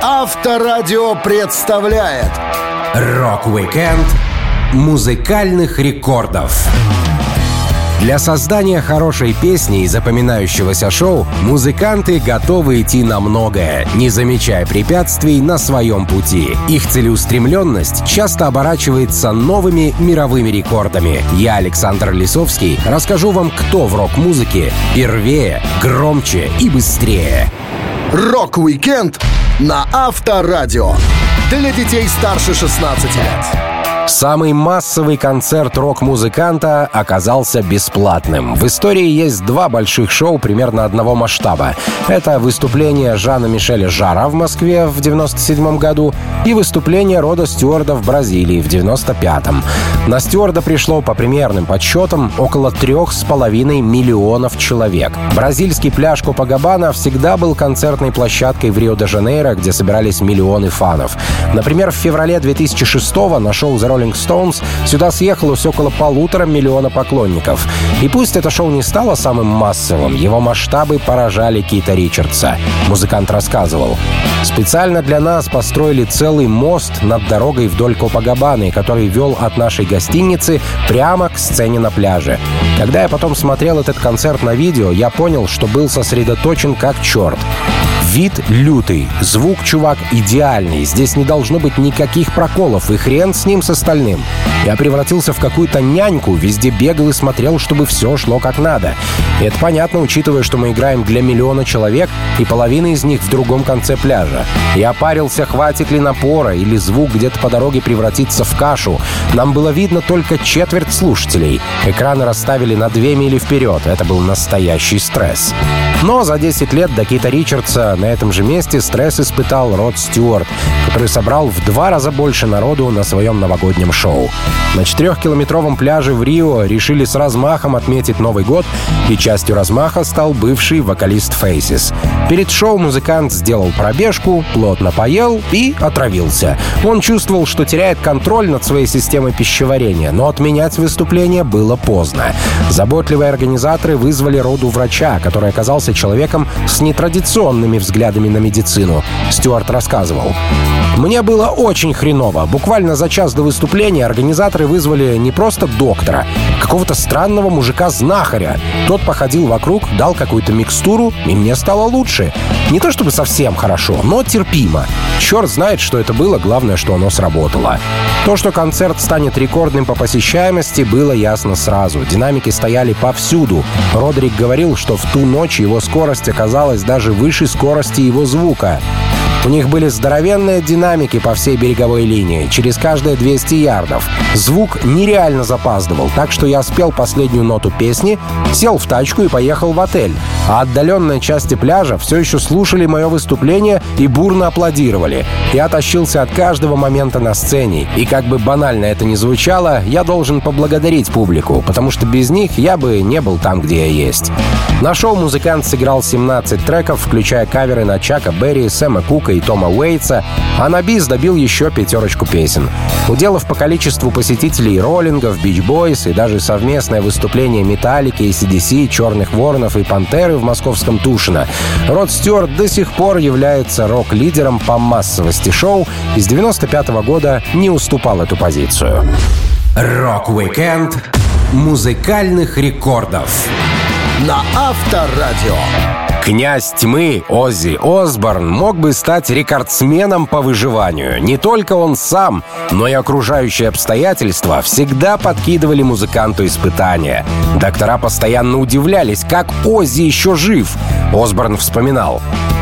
Авторадио представляет Rock-Weekend музыкальных рекордов. Для создания хорошей песни и запоминающегося шоу музыканты готовы идти на многое, не замечая препятствий на своем пути. Их целеустремленность часто оборачивается новыми мировыми рекордами. Я, Александр Лисовский, расскажу вам, кто в рок-музыке первее, громче и быстрее. Rock-Weekend на Авторадио. Для детей старше 16 лет. Самый массовый концерт рок-музыканта оказался бесплатным. В истории есть два больших шоу примерно одного масштаба. Это выступление Жана Мишеля Жара в Москве в 97 году и выступление Рода Стюарта в Бразилии в 95-м. На Стюарта пришло, по примерным подсчетам, около трех с половиной миллионов человек. Бразильский пляж Копакабана всегда был концертной площадкой в Рио-де-Жанейро, где собирались миллионы фанов. Например, в феврале 2006 на шоу The Rolling Stones сюда съехалось около полутора миллиона поклонников. И пусть это шоу не стало самым массовым, его масштабы поражали Кита Ричардса. Музыкант рассказывал. «Специально для нас построили целый мост над дорогой вдоль Копагабаны, который вел от нашей гостиницы прямо к сцене на пляже. Когда я потом смотрел этот концерт на видео, я понял, что был сосредоточен как черт. Вид лютый, звук, чувак, идеальный. Здесь не должно быть никаких проколов, и хрен с ним с остальным. Я превратился в какую-то няньку, везде бегал и смотрел, чтобы все шло как надо. И это понятно, учитывая, что мы играем для миллиона человек, и половина из них в другом конце пляжа. Я парился, хватит ли напора, или звук где-то по дороге превратится в кашу. Нам было видно только четверть слушателей. Экраны расставили на две мили вперед. Это был настоящий стресс. Но за 10 лет до Кита Ричардса на этом же месте стресс испытал Род Стюарт, который собрал в два раза больше народу на своем новогоднем шоу. На четырехкилометровом пляже в Рио решили с размахом отметить Новый год, и частью размаха стал бывший вокалист Faces. Перед шоу музыкант сделал пробежку, плотно поел и отравился. Он чувствовал, что теряет контроль над своей системой пищеварения, но отменять выступление было поздно. Заботливые организаторы вызвали роду врача, который оказался человеком с нетрадиционными взглядами на медицину. Стюарт рассказывал. «Мне было очень хреново. Буквально за час до выступления организаторы вызвали не просто доктора, какого-то странного мужика-знахаря. Тот походил вокруг, дал какую-то микстуру, и мне стало лучше. Не то чтобы совсем хорошо, но терпимо. Черт знает, что это было, главное, что оно сработало. То, что концерт станет рекордным по посещаемости, было ясно сразу. Динамики стояли повсюду. Родрик говорил, что в ту ночь его скорость оказалась даже выше скорости его звука. У них были здоровенные динамики по всей береговой линии, через каждые 200 ярдов. Звук нереально запаздывал, так что я спел последнюю ноту песни, сел в тачку и поехал в отель. А отдаленные части пляжа все еще слушали мое выступление и бурно аплодировали. Я тащился от каждого момента на сцене, и как бы банально это ни звучало, я должен поблагодарить публику, потому что без них я бы не был там, где я есть. На шоу музыкант сыграл 17 треков, включая каверы на Чака Берри, Сэма Кука и Тома Уэйтса, а на бис добил еще пятерочку песен. Уделав по количеству посетителей роллингов, Бич Бойс и даже совместное выступление Металлики, CDC, Черных Воронов и Пантеры в московском Тушино, Род Стюарт до сих пор является рок-лидером по массовости шоу и с 95 -го года не уступал эту позицию. Rock-Weekend музыкальных рекордов на Авторадио. Князь тьмы Оззи Осборн мог бы стать рекордсменом по выживанию. Не только он сам, но и окружающие обстоятельства всегда подкидывали музыканту испытания. Доктора постоянно удивлялись, как Оззи еще жив. Осборн вспоминал.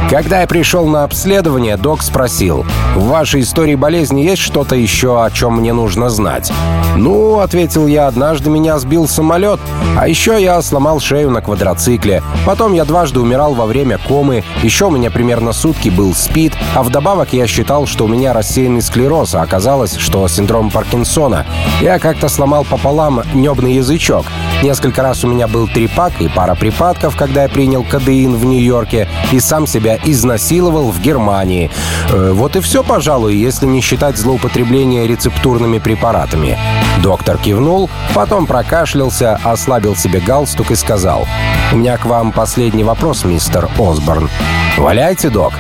Когда я пришел на обследование, док спросил, «В вашей истории болезни есть что-то еще, о чем мне нужно знать?» «Ну», — ответил я, — «однажды меня сбил самолет, а еще я сломал шею на квадроцикле. Потом я дважды умирал во время комы, еще у меня примерно сутки был СПИД, а вдобавок я считал, что у меня рассеянный склероз, а оказалось, что синдром Паркинсона. Я как-то сломал пополам небный язычок. Несколько раз у меня был трипак и пара припадков, когда я принял кадеин в Нью-Йорке и сам себя изнасиловал в Германии. Э, вот и все, пожалуй, если не считать злоупотребление рецептурными препаратами. Доктор кивнул, потом прокашлялся, ослабил себе галстук и сказал, «У меня к вам последний вопрос, мистер Осборн». «Валяйте, док».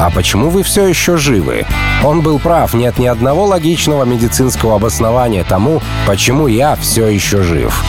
«А почему вы все еще живы?» Он был прав, нет ни одного логичного медицинского обоснования тому, почему я все еще жив.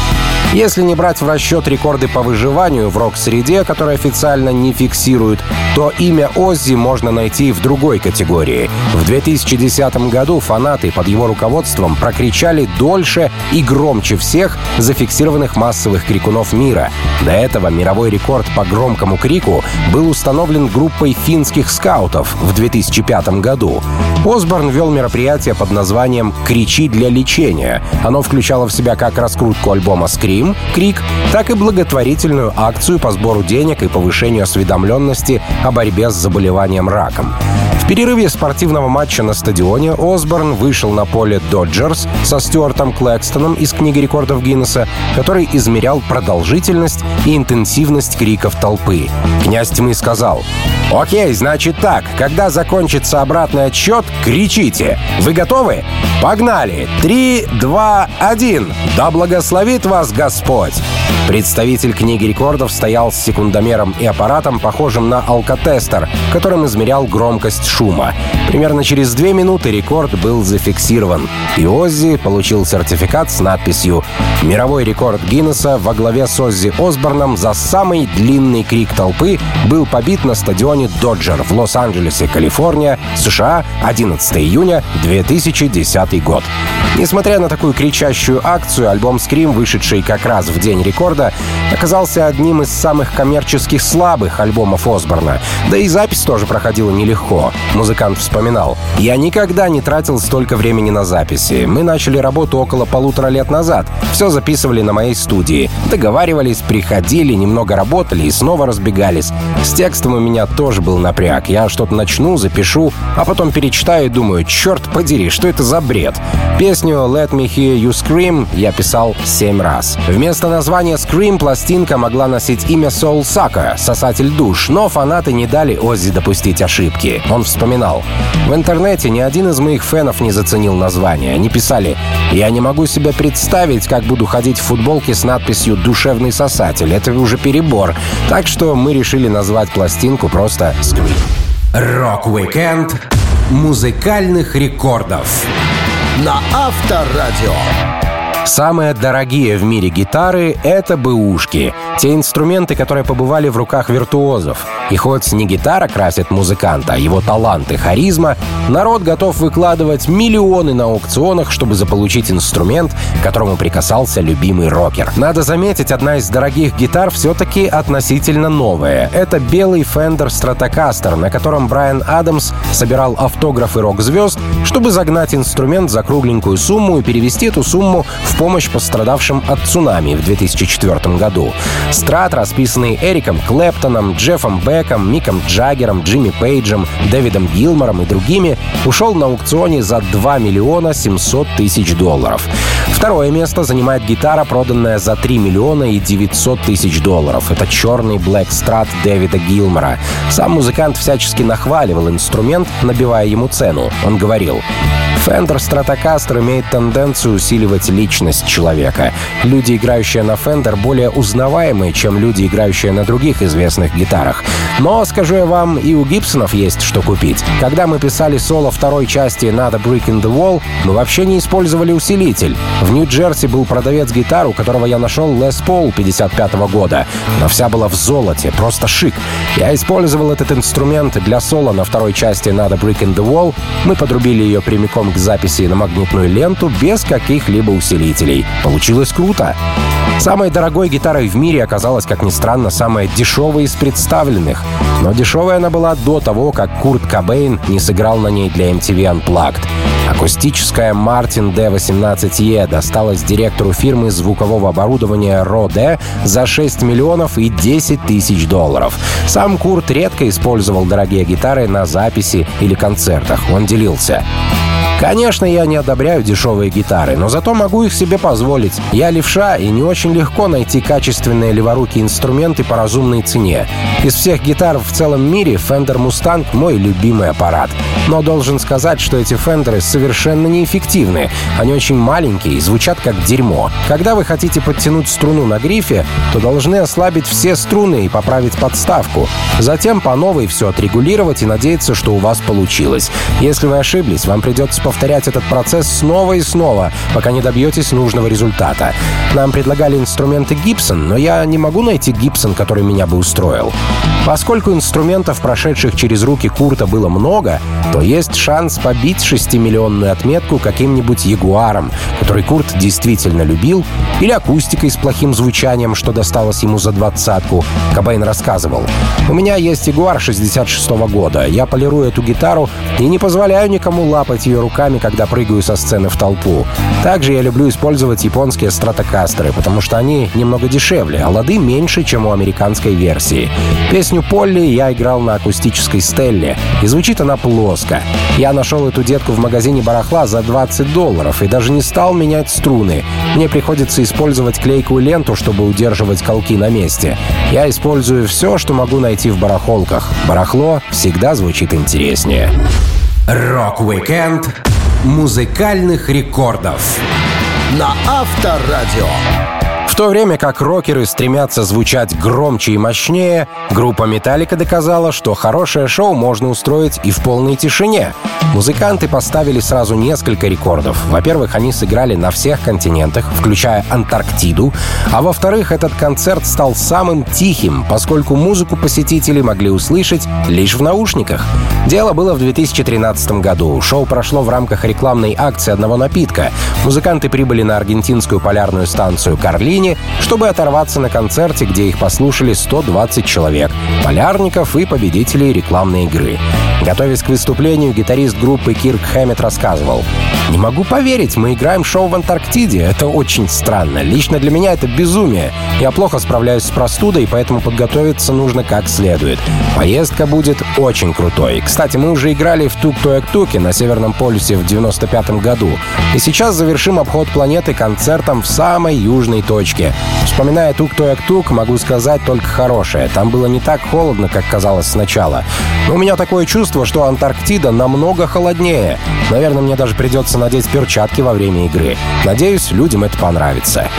Если не брать в расчет рекорды по выживанию в рок-среде, которые официально не фиксируют, то имя Оззи можно найти в другой категории. В 2010 году фанаты под его руководством прокричали дольше и громче всех зафиксированных массовых крикунов мира. До этого мировой рекорд по громкому крику был установлен группой финских скаутов в 2005 году. Осборн вел мероприятие под названием «Кричи для лечения». Оно включало в себя как раскрутку альбома «Скрим», «Крим», «Крик», так и благотворительную акцию по сбору денег и повышению осведомленности о борьбе с заболеванием раком. В перерыве спортивного матча на стадионе Осборн вышел на поле «Доджерс» со Стюартом Клэкстоном из книги рекордов Гиннесса, который измерял продолжительность и интенсивность криков толпы. Князь тьмы сказал «Окей, значит так, когда закончится обратный отсчет, кричите. Вы готовы? Погнали! Три, два, один! Да благословит вас Господь!» Представитель книги рекордов стоял с секундомером и аппаратом, похожим на алкотестер, которым измерял громкость шума. Примерно через две минуты рекорд был зафиксирован, и Оззи получил сертификат с надписью «Мировой рекорд Гиннесса во главе с Оззи Осборном за самый длинный крик толпы был побит на стадионе «Доджер» в Лос-Анджелесе, Калифорния, США, 11 июня 2010 год. Несмотря на такую кричащую акцию, альбом «Скрим», вышедший как раз в день рекорда, оказался одним из самых коммерческих слабых альбомов Осборна. Да и запись тоже проходила нелегко. Музыкант вспоминал. «Я никогда не тратил столько времени на записи. Мы начали работу около полутора лет назад. Все записывали на моей студии. Договаривались, приходили, немного работали и снова разбегались. С текстом у меня тоже был напряг. Я что-то начну, запишу, а потом перечитаю и думаю, черт подери, что это за бред? Песню «Let Me Hear You Scream» я писал семь раз. Вместо названия «Scream» пластинка могла носить имя Soul Sucker — «Сосатель душ», но фанаты не дали Оззи допустить ошибки. Он вспоминал. В интернете ни один из моих фенов не заценил название. Они писали «Я не могу себе представить, как буду ходить в футболке с надписью «Душевный сосатель». Это уже перебор. Так что мы решили назвать пластинку просто «Scream». Rock-Weekend музыкальных рекордов на Авторадио. Самые дорогие в мире гитары — это бэушки. Те инструменты, которые побывали в руках виртуозов. И хоть не гитара красит музыканта, а его талант и харизма, народ готов выкладывать миллионы на аукционах, чтобы заполучить инструмент, к которому прикасался любимый рокер. Надо заметить, одна из дорогих гитар все-таки относительно новая. Это белый Fender Stratocaster, на котором Брайан Адамс собирал автографы рок-звезд, чтобы загнать инструмент за кругленькую сумму и перевести эту сумму в помощь пострадавшим от цунами в 2004 году. Страт, расписанный Эриком Клэптоном, Джеффом Беком, Миком Джаггером, Джимми Пейджем, Дэвидом Гилмором и другими, ушел на аукционе за 2 миллиона 700 тысяч долларов. Второе место занимает гитара, проданная за 3 миллиона и 900 тысяч долларов. Это черный Black Strat Дэвида Гилмора. Сам музыкант всячески нахваливал инструмент, набивая ему цену. Он говорил, Fender Stratocaster имеет тенденцию усиливать личность человека. Люди, играющие на Fender, более узнаваемые, чем люди, играющие на других известных гитарах. Но, скажу я вам, и у Гибсонов есть что купить. Когда мы писали соло второй части «Надо Brick in the Wall», мы вообще не использовали усилитель. В Нью-Джерси был продавец гитар, у которого я нашел Les Paul 55 -го года. Но вся была в золоте, просто шик. Я использовал этот инструмент для соло на второй части «Надо Brick in the Wall». Мы подрубили ее прямиком к записи на магнитную ленту без каких-либо усилителей. Получилось круто. Самой дорогой гитарой в мире оказалась, как ни странно, самая дешевая из представленных. Но дешевая она была до того, как Курт Кобейн не сыграл на ней для MTV Unplugged. Акустическая Martin D18E досталась директору фирмы звукового оборудования Rode за 6 миллионов и 10 тысяч долларов. Сам Курт редко использовал дорогие гитары на записи или концертах. Он делился. Конечно, я не одобряю дешевые гитары, но зато могу их себе позволить. Я левша и не очень легко найти качественные леворукие инструменты по разумной цене. Из всех гитар в целом мире Fender Mustang — мой любимый аппарат. Но должен сказать, что эти Фендеры совершенно неэффективны. Они очень маленькие и звучат как дерьмо. Когда вы хотите подтянуть струну на грифе, то должны ослабить все струны и поправить подставку. Затем по новой все отрегулировать и надеяться, что у вас получилось. Если вы ошиблись, вам придется повторять этот процесс снова и снова, пока не добьетесь нужного результата. Нам предлагали инструменты Gibson, но я не могу найти Gibson, который меня бы устроил. Поскольку инструментов, прошедших через руки Курта, было много, то есть шанс побить 6-миллионную отметку каким-нибудь Ягуаром, который Курт действительно любил, или акустикой с плохим звучанием, что досталось ему за двадцатку. Кобейн рассказывал. «У меня есть Ягуар 66 -го года. Я полирую эту гитару и не позволяю никому лапать ее руками, когда прыгаю со сцены в толпу. Также я люблю использовать японские стратокастеры, потому что они немного дешевле, а лады меньше, чем у американской версии. Песню «Полли» я играл на акустической стелле, и звучит она плоско. Я нашел эту детку в магазине барахла за 20 долларов и даже не стал менять струны. Мне приходится использовать клейкую ленту, чтобы удерживать колки на месте. Я использую все, что могу найти в барахолках. Барахло всегда звучит интереснее. Rock-Weekend музыкальных рекордов на Авторадио. В то время как рокеры стремятся звучать громче и мощнее, группа «Metallica» доказала, что хорошее шоу можно устроить и в полной тишине. Музыканты поставили сразу несколько рекордов. Во-первых, они сыграли на всех континентах, включая Антарктиду, а во-вторых, этот концерт стал самым тихим, поскольку музыку посетители могли услышать лишь в наушниках. Дело было в 2013 году. Шоу прошло в рамках рекламной акции одного напитка. Музыканты прибыли на аргентинскую полярную станцию «Карлини», чтобы оторваться на концерте, где их послушали 120 человек, полярников и победителей рекламной игры. Готовясь к выступлению, гитарист группы Кирк Хэммет рассказывал. «Не могу поверить, мы играем шоу в Антарктиде. Это очень странно. Лично для меня это безумие. Я плохо справляюсь с простудой, поэтому подготовиться нужно как следует. Поездка будет очень крутой. Кстати, мы уже играли в Тук-Туэк-Туке на Северном полюсе в 95 году. И сейчас завершим обход планеты концертом в самой южной точке. Вспоминая Тук-Туэк-Тук, могу сказать только хорошее. Там было не так холодно, как казалось сначала. Но у меня такое чувство, что Антарктида намного холоднее. Наверное, мне даже придется надеть перчатки во время игры. Надеюсь, людям это понравится.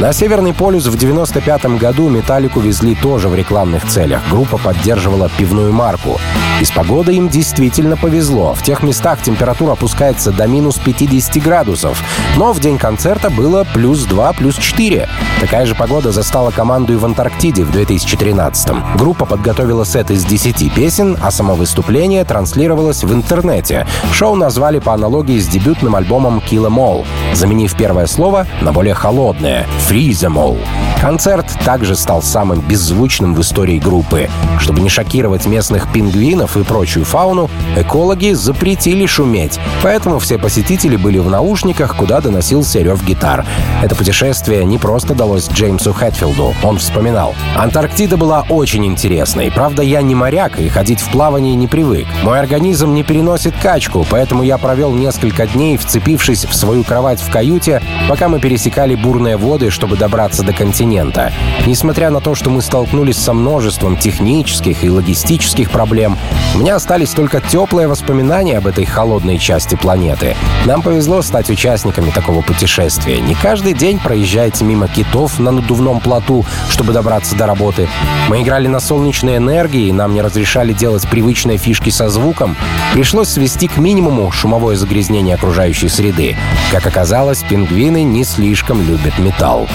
На Северный полюс в 95 году «Металлику» везли тоже в рекламных целях. Группа поддерживала пивную марку. И с погодой им действительно повезло. В тех местах температура опускается до минус 50 градусов. Но в день концерта было плюс 2, плюс 4. Такая же погода застала команду и в Антарктиде в 2013 -м. Группа подготовила сет из 10 песен, а само выступление транслировалось в интернете. Шоу назвали по аналогии с дебютным альбомом Kill Em All, заменив первое слово на более холодное — Freeze Em All. Концерт также стал самым беззвучным в истории группы. Чтобы не шокировать местных пингвинов и прочую фауну, экологи запретили шуметь. Поэтому все посетители были в наушниках, куда доносился рев гитар. Это путешествие не просто далось Джеймсу Хэтфилду. Он вспоминал. «Антарктида была очень интересной. Правда, я не моряк и ходить в плавание не привык. Мой организм не переносит качку, поэтому я провел несколько дней, вцепившись в свою кровать в каюте, пока мы пересекали бурные воды, чтобы добраться до континента. Несмотря на то, что мы столкнулись со множеством технических и логистических проблем, у меня остались только теплые воспоминания об этой холодной части планеты. Нам повезло стать участниками такого путешествия. Не каждый день проезжаете мимо китов на надувном плоту, чтобы добраться до работы. Мы играли на солнечной энергии, и нам не разрешали делать привычные фишки со звуком. Пришлось свести к минимуму шумовое загрязнение окружающей среды. Как оказалось, пингвины не слишком любят металл.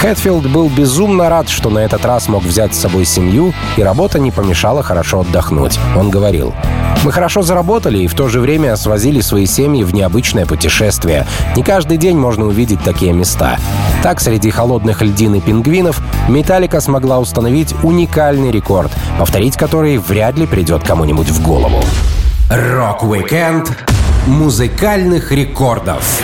Хэтфилд был безумно рад, что на этот раз мог взять с собой семью, и работа не помешала хорошо отдохнуть. Он говорил, «Мы хорошо заработали и в то же время свозили свои семьи в необычное путешествие. Не каждый день можно увидеть такие места». Так, среди холодных льдин и пингвинов Металлика смогла установить уникальный рекорд, повторить который вряд ли придет кому-нибудь в голову. Rock-Weekend музыкальных рекордов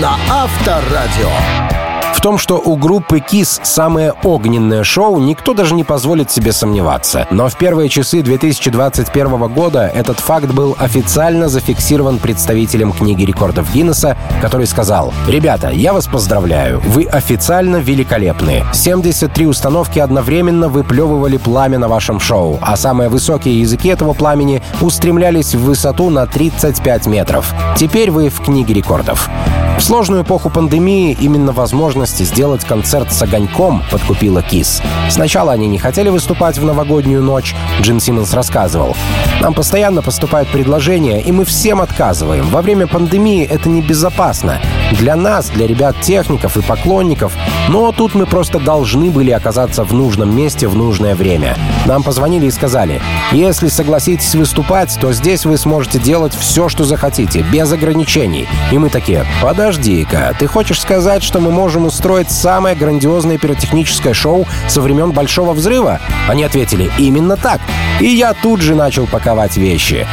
на Авторадио. В том, что у группы KISS самое огненное шоу, никто даже не позволит себе сомневаться. Но в первые часы 2021 года этот факт был официально зафиксирован представителем книги рекордов Гиннесса, который сказал «Ребята, я вас поздравляю, вы официально великолепны. 73 установки одновременно выплевывали пламя на вашем шоу, а самые высокие языки этого пламени устремлялись в высоту на 35 метров. Теперь вы в книге рекордов. В сложную эпоху пандемии именно возможности сделать концерт с огоньком подкупила Кис. Сначала они не хотели выступать в новогоднюю ночь, Джин Симмонс рассказывал. Нам постоянно поступают предложения, и мы всем отказываем. Во время пандемии это небезопасно. Для нас, для ребят-техников и поклонников. Но тут мы просто должны были оказаться в нужном месте в нужное время. Нам позвонили и сказали, если согласитесь выступать, то здесь вы сможете делать все, что захотите, без ограничений. И мы такие, подожди, подожди-ка, ты хочешь сказать, что мы можем устроить самое грандиозное пиротехническое шоу со времен Большого Взрыва? Они ответили, именно так. И я тут же начал паковать вещи.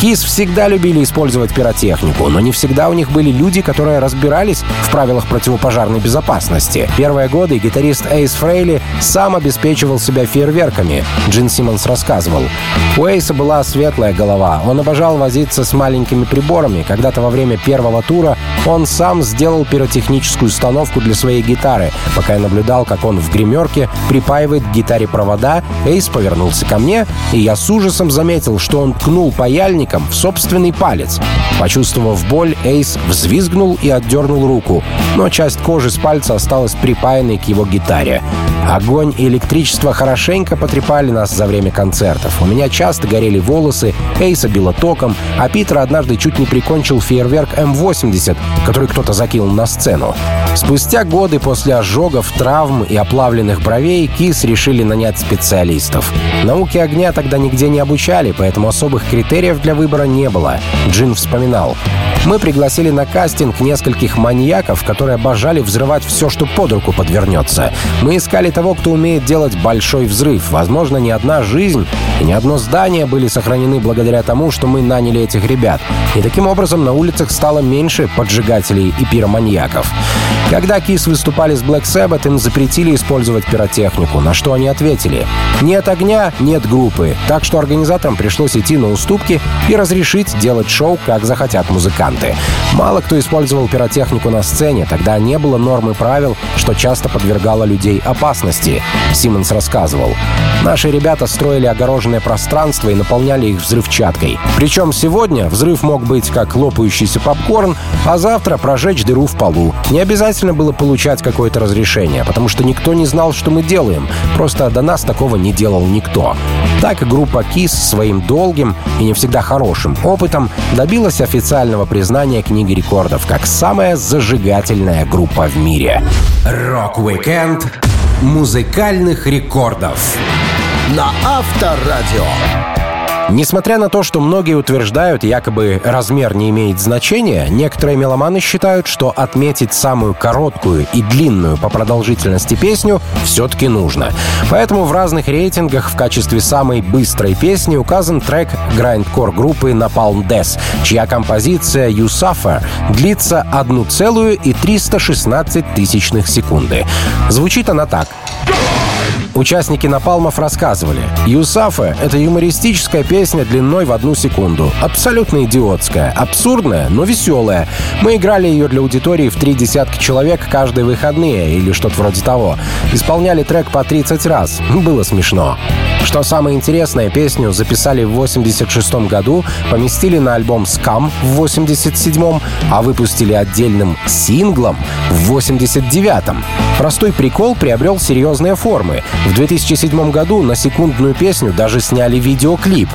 Кис всегда любили использовать пиротехнику, но не всегда у них были люди, которые разбирались в правилах противопожарной безопасности. Первые годы гитарист Эйс Фрейли сам обеспечивал себя фейерверками, Джин Симмонс рассказывал. У Эйса была светлая голова, он обожал возиться с маленькими приборами. Когда-то во время первого тура он сам сделал пиротехническую установку для своей гитары. Пока я наблюдал, как он в гримерке припаивает к гитаре провода, Эйс повернулся ко мне, и я с ужасом заметил, что он ткнул паяльником в собственный палец. Почувствовав боль, Эйс взвизгнул и отдернул руку, но часть кожи с пальца осталась припаянной к его гитаре. Огонь и электричество хорошенько потрепали нас за время концертов. У меня часто горели волосы, Эйса било током, а Питер однажды чуть не прикончил фейерверк М-80, который кто-то закинул на сцену. Спустя годы после ожогов, травм и оплавленных бровей КИС решили нанять специалистов. Науки огня тогда нигде не обучали, поэтому особых критериев для выбора не было. Джин вспоминал. Мы пригласили на кастинг нескольких маньяков, которые обожали взрывать все, что под руку подвернется. Мы искали того, кто умеет делать большой взрыв. Возможно, ни одна жизнь и ни одно здание были сохранены благодаря тому, что мы наняли этих ребят. И таким образом на улицах стало меньше поджигателей и пироманьяков. Когда Кис выступали с Black Sabbath, им запретили использовать пиротехнику, на что они ответили «Нет огня, нет группы», так что организаторам пришлось идти на уступки и разрешить делать шоу, как захотят музыканты. Мало кто использовал пиротехнику на сцене, тогда не было нормы правил, что часто подвергало людей опасности, Симмонс рассказывал. Наши ребята строили огороженное пространство и наполняли их взрывчаткой. Причем сегодня взрыв мог быть как лопающийся попкорн, а завтра прожечь дыру в полу. Не обязательно было получать какое-то разрешение, потому что никто не знал, что мы делаем. Просто до нас такого не делал никто. Так группа KISS своим долгим и не всегда хорошим опытом добилась официального признания книги рекордов как самая зажигательная группа в мире. Rock-Weekend музыкальных рекордов на Авторадио. Несмотря на то, что многие утверждают, якобы размер не имеет значения, некоторые меломаны считают, что отметить самую короткую и длинную по продолжительности песню все-таки нужно. Поэтому в разных рейтингах в качестве самой быстрой песни указан трек грайндкор группы Napalm Death, чья композиция You Suffer длится 1,316 тысячных секунды. Звучит она так. Участники Напалмов рассказывали. «Юсафа» — это юмористическая песня длиной в одну секунду. Абсолютно идиотская, абсурдная, но веселая. Мы играли ее для аудитории в три десятка человек каждые выходные или что-то вроде того. Исполняли трек по 30 раз. Было смешно. Что самое интересное, песню записали в 86 году, поместили на альбом «Скам» в 87 а выпустили отдельным синглом в 89 -м. Простой прикол приобрел серьезные формы. В 2007 году на секундную песню даже сняли видеоклип.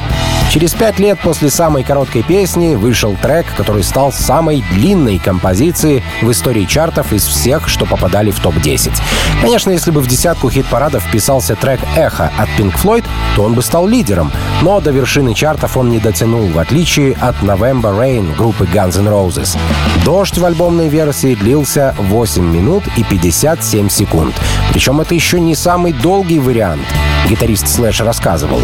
Через пять лет после самой короткой песни вышел трек, который стал самой длинной композицией в истории чартов из всех, что попадали в топ-10. Конечно, если бы в десятку хит-парадов вписался трек «Эхо» от Pink Floyd, то он бы стал лидером, но до вершины чартов он не дотянул, в отличие от November Rain группы Guns N' Roses. Дождь в альбомной версии длился 8 минут и 57 секунд. Причем это еще не самый долгий вариант. Гитарист Слэш рассказывал.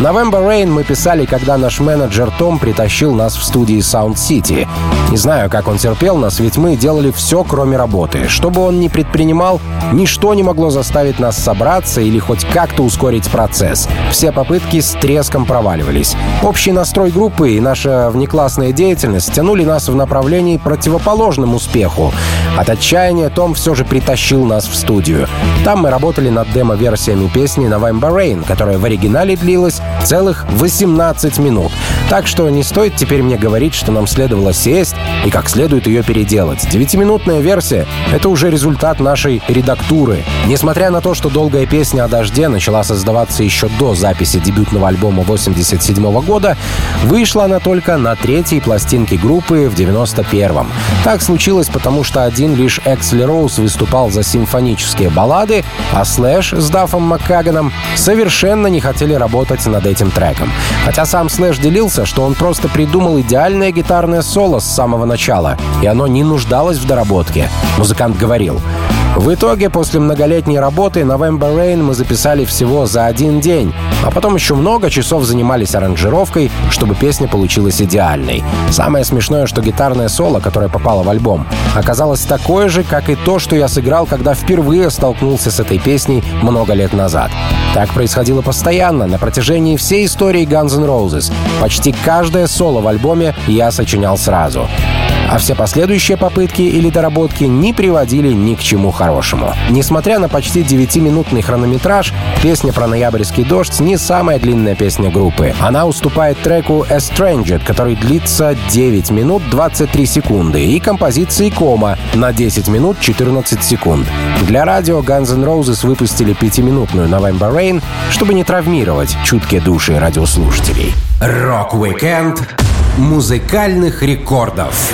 November Rain мы писали, когда наш менеджер Том притащил нас в студии Sound City. Не знаю, как он терпел нас, ведь мы делали все, кроме работы. Что бы он ни предпринимал, ничто не могло заставить нас собраться или хоть как-то ускорить процесс. Все попытки с треском проваливались. Общий настрой группы и наша внеклассная деятельность тянули нас в направлении противоположном успеху. От отчаяния Том все же притащил нас в студию. Там мы работали над демо-версиями песни November Rain, которая в оригинале длилась целых 18 минут. Так что не стоит теперь мне говорить, что нам следовало сесть и как следует ее переделать. Девятиминутная версия — это уже результат нашей редактуры. Несмотря на то, что долгая песня о дожде начала создаваться еще до записи дебютного альбома 87 года, вышла она только на третьей пластинке группы в 91-м. Так случилось, потому что один лишь Эксли Роуз выступал за симфонические баллады, а Слэш с Даффом Маккаганом совершенно не хотели работать над этим треком. Хотя сам Слэш делился, что он просто придумал идеальное гитарное соло с самого начала, и оно не нуждалось в доработке. Музыкант говорил, в итоге, после многолетней работы November Rain мы записали всего за один день, а потом еще много часов занимались аранжировкой, чтобы песня получилась идеальной. Самое смешное, что гитарное соло, которое попало в альбом, оказалось такое же, как и то, что я сыграл, когда впервые столкнулся с этой песней много лет назад. Так происходило постоянно, на протяжении всей истории Guns N' Roses. Почти каждое соло в альбоме я сочинял сразу а все последующие попытки или доработки не приводили ни к чему хорошему. Несмотря на почти 9-минутный хронометраж, песня про ноябрьский дождь не самая длинная песня группы. Она уступает треку «Estranged», который длится 9 минут 23 секунды, и композиции «Кома» на 10 минут 14 секунд. Для радио Guns N' Roses выпустили пятиминутную November Rain, чтобы не травмировать чуткие души радиослушателей. Rock-Weekend музыкальных рекордов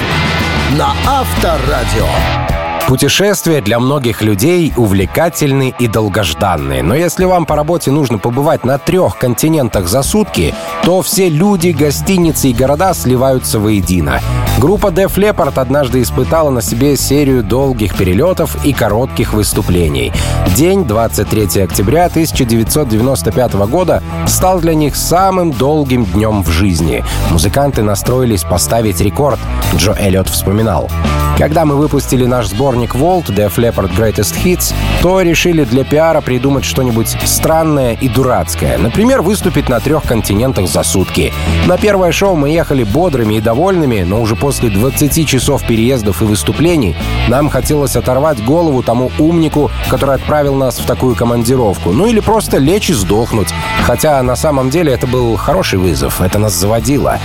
на Авторадио. Путешествия для многих людей увлекательны и долгожданные. Но если вам по работе нужно побывать на трех континентах за сутки, то все люди, гостиницы и города сливаются воедино. Группа Def Leppard однажды испытала на себе серию долгих перелетов и коротких выступлений. День 23 октября 1995 года стал для них самым долгим днем в жизни. Музыканты настроились поставить рекорд, Джо Эллиот вспоминал. Когда мы выпустили наш сборник Vault Def Leppard Greatest Hits, то решили для пиара придумать что-нибудь странное и дурацкое. Например, выступить на трех континентах за сутки. На первое шоу мы ехали бодрыми и довольными, но уже после 20 часов переездов и выступлений нам хотелось оторвать голову тому умнику, который отправил нас в такую командировку. Ну или просто лечь и сдохнуть. Хотя на самом деле это был хороший вызов, это нас заводило.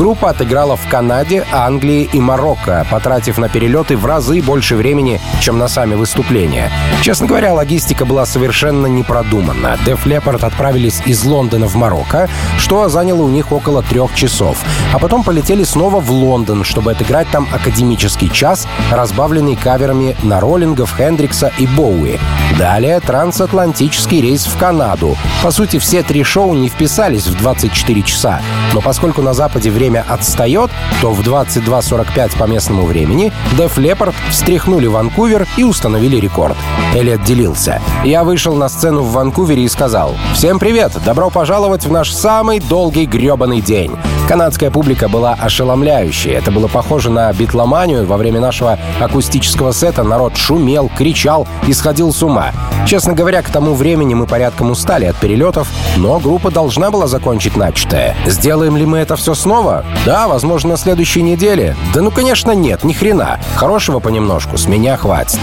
Группа отыграла в Канаде, Англии и Марокко, потратив на перелеты в разы больше времени, чем на сами выступления. Честно говоря, логистика была совершенно не продумана. Leppard отправились из Лондона в Марокко, что заняло у них около трех часов. А потом полетели снова в Лондон, чтобы отыграть там академический час, разбавленный каверами на роллингов, Хендрикса и Боуи. Далее трансатлантический рейс в Канаду. По сути, все три шоу не вписались в 24 часа. Но поскольку на Западе время отстает, то в 22.45 по местному времени Def Leppard встряхнули Ванкувер и установили рекорд. Элliot делился. «Я вышел на сцену в Ванкувере и сказал, «Всем привет! Добро пожаловать в наш самый долгий гребаный день!» Канадская публика была ошеломляющей. Это было похоже на битломанию. Во время нашего акустического сета народ шумел, кричал и сходил с ума. Честно говоря, к тому времени мы порядком устали от перелетов, но группа должна была закончить начатое. Сделаем ли мы это все снова? Да, возможно, на следующей неделе. Да ну, конечно, нет, ни хрена. Хорошего понемножку, с меня хватит.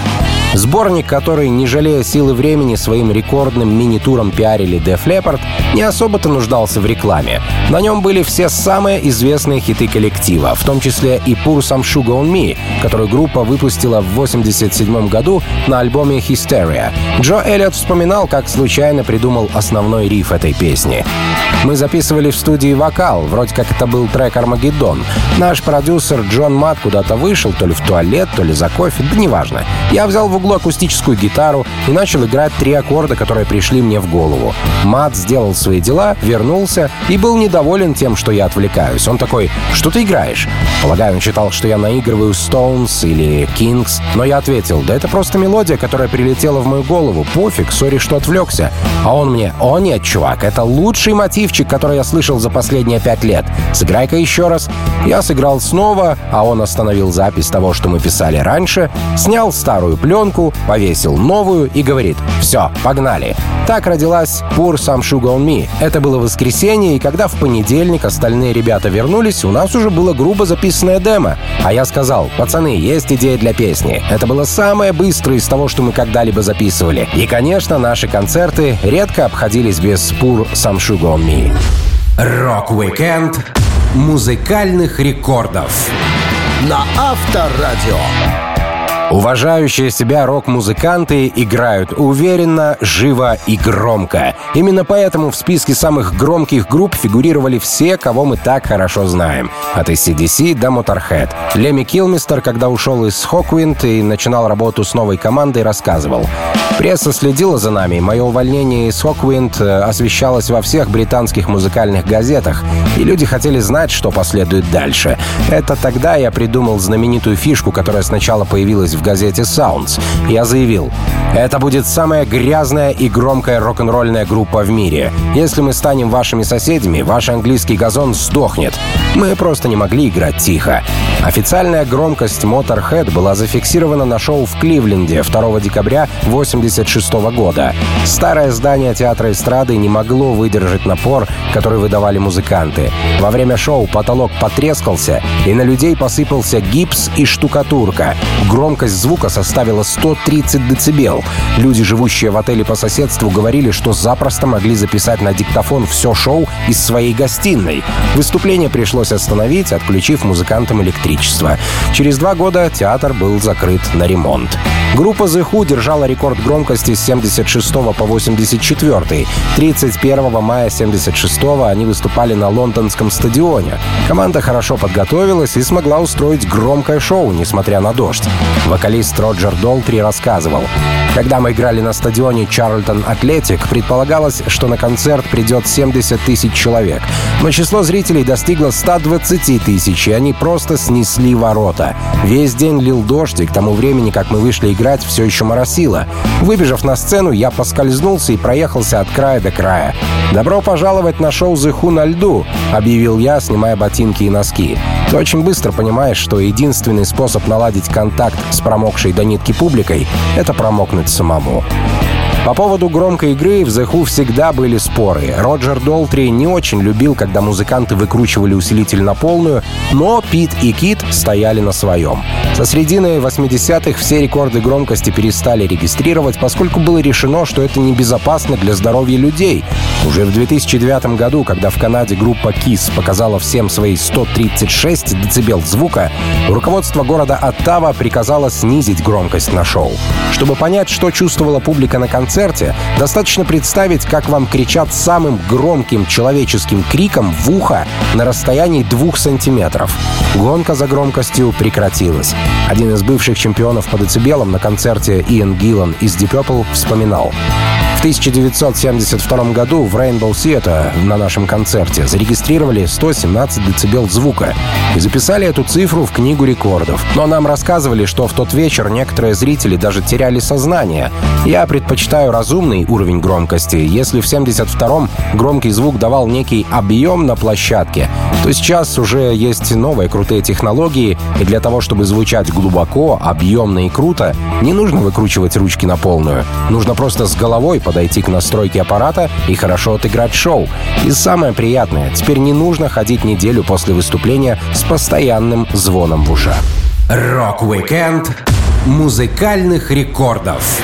Сборник, который, не жалея силы времени, своим рекордным мини-туром пиарили Def Leppard, не особо-то нуждался в рекламе. На нем были все самые известные хиты коллектива, в том числе и Pur Some Sugar on Me, которую группа выпустила в 1987 году на альбоме Hysteria. Джо Эллиот вспоминал, как случайно придумал основной риф этой песни. Мы записывали в студии вокал, вроде как это был трек «Армагеддон». Наш продюсер Джон Мат куда-то вышел, то ли в туалет, то ли за кофе, да неважно. Я взял углу акустическую гитару и начал играть три аккорда, которые пришли мне в голову. Мат сделал свои дела, вернулся и был недоволен тем, что я отвлекаюсь. Он такой, что ты играешь? Полагаю, он считал, что я наигрываю Stones или Kings, но я ответил, да это просто мелодия, которая прилетела в мою голову. Пофиг, сори, что отвлекся. А он мне, о нет, чувак, это лучший мотивчик, который я слышал за последние пять лет. Сыграй-ка еще раз. Я сыграл снова, а он остановил запись того, что мы писали раньше, снял старую пленку, повесил новую и говорит «Все, погнали». Так родилась «Pour Some Sugar on Me». Это было воскресенье, и когда в понедельник остальные ребята вернулись, у нас уже было грубо записанное демо. А я сказал «Пацаны, есть идея для песни». Это было самое быстрое из того, что мы когда-либо записывали. И, конечно, наши концерты редко обходились без «Pour Some Sugar on Me». Rock-Weekend музыкальных рекордов на Авторадио. Уважающие себя рок-музыканты играют уверенно, живо и громко. Именно поэтому в списке самых громких групп фигурировали все, кого мы так хорошо знаем. От ACDC до Motorhead. Леми Килмистер, когда ушел из Хоквинд и начинал работу с новой командой, рассказывал. Пресса следила за нами. Мое увольнение из Хоквинд э, освещалось во всех британских музыкальных газетах, и люди хотели знать, что последует дальше. Это тогда я придумал знаменитую фишку, которая сначала появилась в газете Sounds. Я заявил, это будет самая грязная и громкая рок-н-ролльная группа в мире. Если мы станем вашими соседями, ваш английский газон сдохнет. Мы просто не могли играть тихо. Официальная громкость Motorhead была зафиксирована на шоу в Кливленде 2 декабря 1986 года. Старое здание театра эстрады не могло выдержать напор, который выдавали музыканты. Во время шоу потолок потрескался, и на людей посыпался гипс и штукатурка. Громкость звука составила 130 дБ. Люди, живущие в отеле по соседству, говорили, что запросто могли записать на диктофон все шоу из своей гостиной. Выступление пришлось остановить, отключив музыкантам электричество. Через два года театр был закрыт на ремонт. Группа The Who держала рекорд громкости с 76 по 84. 31 мая 76 они выступали на лондонском стадионе. Команда хорошо подготовилась и смогла устроить громкое шоу, несмотря на дождь. Вокалист Роджер Долтри рассказывал. Когда мы играли на стадионе Чарльтон Атлетик, предполагалось, что на концерт придет 70 тысяч человек. Но число зрителей достигло 120 тысяч, и они просто снесли ворота. Весь день лил дождь, и к тому времени, как мы вышли играть, все еще моросило. Выбежав на сцену, я поскользнулся и проехался от края до края. «Добро пожаловать на шоу «The Who» на льду», — объявил я, снимая ботинки и носки. Ты очень быстро понимаешь, что единственный способ наладить контакт с промокшей до нитки публикой — это промокнуть самому. По поводу громкой игры в The Who всегда были споры. Роджер Долтри не очень любил, когда музыканты выкручивали усилитель на полную, но Пит и Кит стояли на своем. Со средины 80-х все рекорды громкости перестали регистрировать, поскольку было решено, что это небезопасно для здоровья людей. Уже в 2009 году, когда в Канаде группа KISS показала всем свои 136 дБ звука, руководство города Оттава приказало снизить громкость на шоу. Чтобы понять, что чувствовала публика на концерте, концерте достаточно представить, как вам кричат самым громким человеческим криком в ухо на расстоянии двух сантиметров. Гонка за громкостью прекратилась. Один из бывших чемпионов по децибелам на концерте Иэн Гиллан из Deep Purple вспоминал. В 1972 году в Rainbow Theatre на нашем концерте зарегистрировали 117 дБ звука и записали эту цифру в книгу рекордов. Но нам рассказывали, что в тот вечер некоторые зрители даже теряли сознание. Я предпочитаю разумный уровень громкости. Если в 72-м громкий звук давал некий объем на площадке, то сейчас уже есть новые крутые технологии, и для того, чтобы звучать глубоко, объемно и круто, не нужно выкручивать ручки на полную. Нужно просто с головой подойти к настройке аппарата и хорошо отыграть шоу. И самое приятное, теперь не нужно ходить неделю после выступления с постоянным звоном в ушах. Rock-Weekend музыкальных рекордов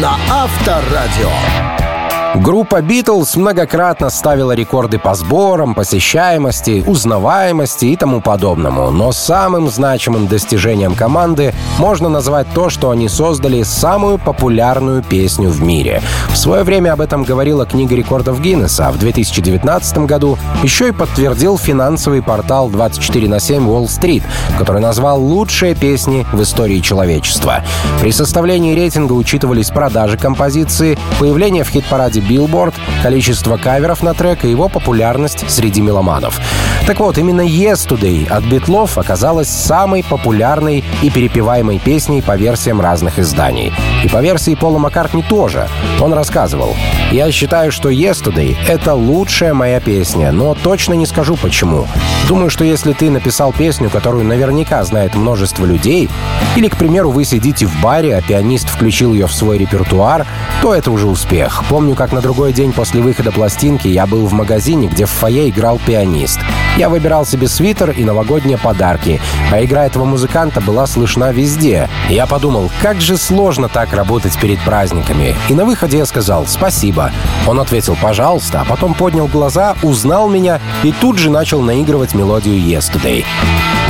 на Авторадио. Группа Битлз многократно ставила рекорды по сборам, посещаемости, узнаваемости и тому подобному. Но самым значимым достижением команды можно назвать то, что они создали самую популярную песню в мире. В свое время об этом говорила книга рекордов Гиннесса, а в 2019 году еще и подтвердил финансовый портал 24 на 7 Wall Street, который назвал лучшие песни в истории человечества. При составлении рейтинга учитывались продажи композиции, появление в хит-параде Billboard, количество каверов на трек и его популярность среди меломанов. Так вот, именно Yesterday от Битлов оказалась самой популярной и перепеваемой песней по версиям разных изданий. И по версии Пола Маккартни тоже. Он рассказывал, «Я считаю, что Yesterday — это лучшая моя песня, но точно не скажу почему. Думаю, что если ты написал песню, которую наверняка знает множество людей, или, к примеру, вы сидите в баре, а пианист включил ее в свой репертуар, то это уже успех. Помню, как на другой день после выхода пластинки я был в магазине, где в фойе играл пианист. Я выбирал себе свитер и новогодние подарки, а игра этого музыканта была слышна везде. Я подумал, как же сложно так работать перед праздниками. И на выходе я сказал «спасибо». Он ответил «пожалуйста», а потом поднял глаза, узнал меня и тут же начал наигрывать мелодию «Yesterday».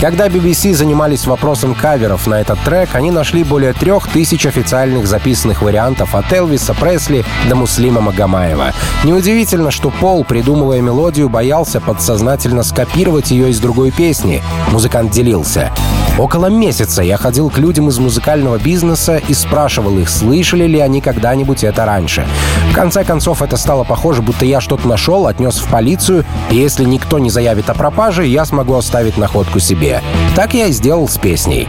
Когда BBC занимались вопросом каверов на этот трек, они нашли более трех тысяч официальных записанных вариантов от Элвиса Пресли до Муслима Магомаева. Неудивительно, что Пол, придумывая мелодию, боялся подсознательно скопировать ее из другой песни. Музыкант делился. Около месяца я ходил к людям из музыкального бизнеса и спрашивал их, слышали ли они когда-нибудь это раньше. В конце концов, это стало похоже, будто я что-то нашел, отнес в полицию, и если никто не заявит о пропаже, я смогу оставить находку себе. Так я и сделал с песней.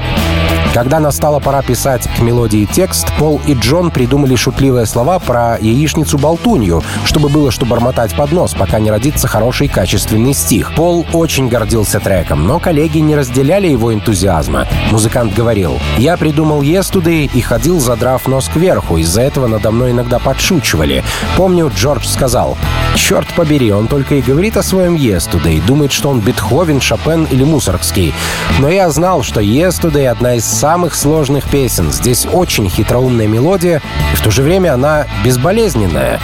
Когда настала пора писать к мелодии текст, Пол и Джон придумали шутливые слова про яичницу-болтунью, чтобы было что бормотать под нос, пока не родится хороший качественный стих. Пол очень гордился треком, но коллеги не разделяли его энтузиазма. Музыкант говорил, «Я придумал Yesterday и ходил, задрав нос кверху, из-за этого надо мной иногда подшучивали. Помню, Джордж сказал, «Черт побери, он только и говорит о своем Yesterday, думает, что он Бетховен, Шопен или Мусоргский. Но я знал, что Yesterday — одна из самых сложных песен. Здесь очень хитроумная мелодия, и в то же время она безболезненная.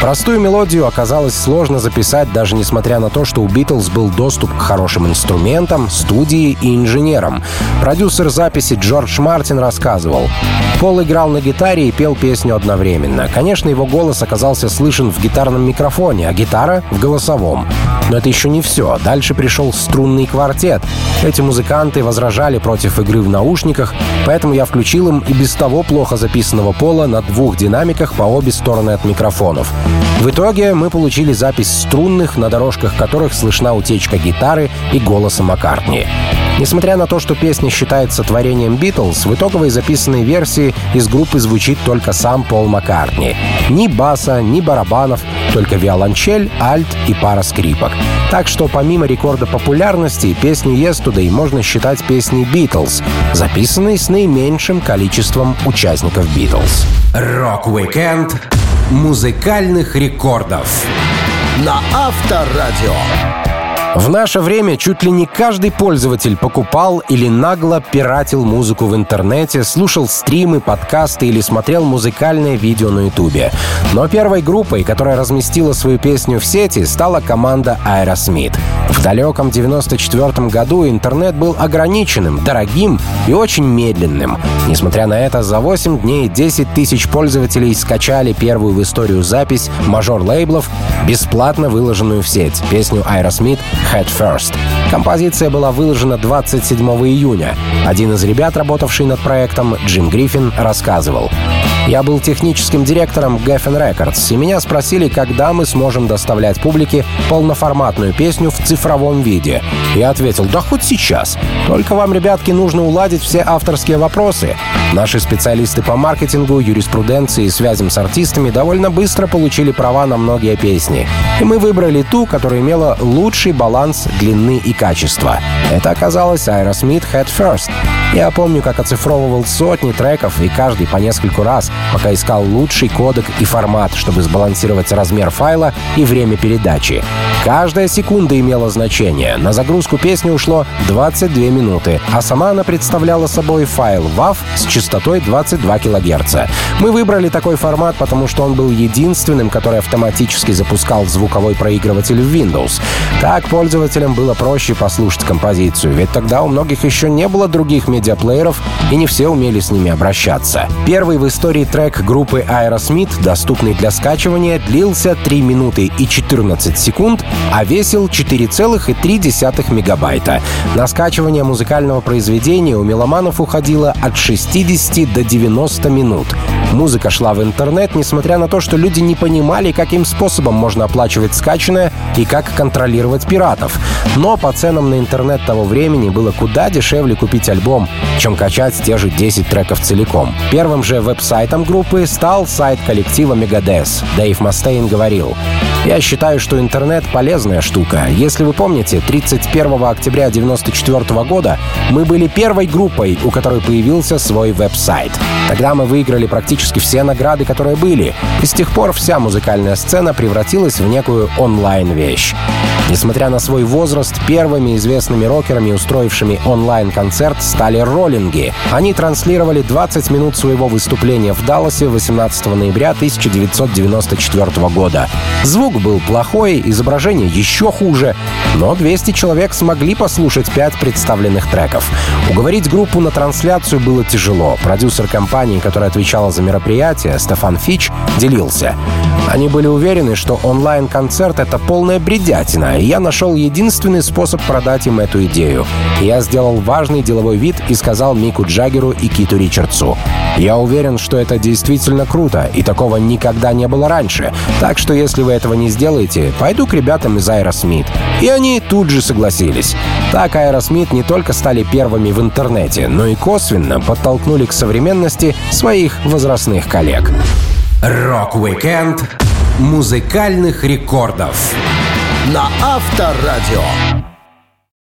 Простую мелодию оказалось сложно записать, даже несмотря на то, что у Битлз был доступ к хорошим инструментам, студии и инженерам. Продюсер записи Джордж Мартин рассказывал. Пол играл на гитаре и пел песню одновременно. Конечно, его голос оказался слышен в гитарном микрофоне, а гитара — в голосовом. Но это еще не все. Дальше пришел струнный квартет. Эти музыканты возражали против игры в наушниках, поэтому я включил им и без того плохо записанного пола на двух динамиках по обе стороны от микрофонов. В итоге мы получили запись струнных, на дорожках которых слышна утечка гитары и голоса Маккартни. Несмотря на то, что песня считается творением Битлз, в итоговой записанной версии из группы звучит только сам Пол Маккартни. Ни баса, ни барабанов, только виолончель, альт и пара скрипок. Так что помимо рекорда популярности, песню «Yesterday» можно считать песней Битлз, записанной с наименьшим количеством участников Битлз. Rock-Weekend музыкальных рекордов на Авторадио. В наше время чуть ли не каждый пользователь покупал или нагло пиратил музыку в интернете, слушал стримы, подкасты или смотрел музыкальное видео на ютубе. Но первой группой, которая разместила свою песню в сети, стала команда Aerosmith. В далеком 94 году интернет был ограниченным, дорогим и очень медленным. Несмотря на это, за 8 дней 10 тысяч пользователей скачали первую в историю запись мажор-лейблов, бесплатно выложенную в сеть, песню Aerosmith Head First. Композиция была выложена 27 июня. Один из ребят, работавший над проектом, Джим Гриффин, рассказывал. Я был техническим директором Geffen Records, и меня спросили, когда мы сможем доставлять публике полноформатную песню в цифровом виде. Я ответил, да хоть сейчас. Только вам, ребятки, нужно уладить все авторские вопросы. Наши специалисты по маркетингу, юриспруденции и связям с артистами довольно быстро получили права на многие песни. И мы выбрали ту, которая имела лучший баланс длины и качества. Это оказалось Aerosmith Head First. Я помню, как оцифровывал сотни треков и каждый по нескольку раз, пока искал лучший кодек и формат, чтобы сбалансировать размер файла и время передачи. Каждая секунда имела значение. На загрузку песни ушло 22 минуты, а сама она представляла собой файл WAV с частотой 22 кГц. Мы выбрали такой формат, потому что он был единственным, который автоматически запускал звуковой проигрыватель в Windows. Так пользователям было проще послушать композицию, ведь тогда у многих еще не было других медиаплееров, и не все умели с ними обращаться. Первый в истории трек группы Aerosmith, доступный для скачивания, длился 3 минуты и 14 секунд, а весил 4,3 мегабайта. На скачивание музыкального произведения у меломанов уходило от 60 до 90 минут. Музыка шла в интернет, несмотря на то, что люди не понимали, каким способом можно оплачивать скачанное и как контролировать пиратов. Но по ценам на интернет того времени было куда дешевле купить альбом, чем качать те же 10 треков целиком. Первым же веб-сайтом группы стал сайт коллектива Megadeth. Дэйв Мастейн говорил, «Я считаю, что интернет — полезная штука. Если вы помните, 31 октября 1994 года мы были первой группой, у которой появился свой веб-сайт. Тогда мы выиграли практически все награды, которые были, и с тех пор вся музыкальная сцена превратилась в некую онлайн-вещь. Несмотря на свой возраст, первыми известными рокерами, устроившими онлайн-концерт, стали роллинги. Они транслировали 20 минут своего выступления в Далласе 18 ноября 1994 года. Звук был плохой, изображение еще хуже, но 200 человек смогли послушать 5 представленных треков. Уговорить группу на трансляцию было тяжело. Продюсер компании, которая отвечала за мероприятие, Стефан Фич, делился. Они были уверены, что онлайн-концерт — это полная бредятина, и я нашел единственный способ продать им эту идею. Я сделал важный деловой вид и сказал Мику Джаггеру и Киту Ричардсу. Я уверен, что это действительно круто, и такого никогда не было раньше. Так что если вы этого не сделаете, пойду к ребятам из Aerosmith. И они тут же согласились. Так Aerosmith не только стали первыми в интернете, но и косвенно подтолкнули к современности своих возрастных коллег. Rock-Weekend музыкальных рекордов на Авторадио.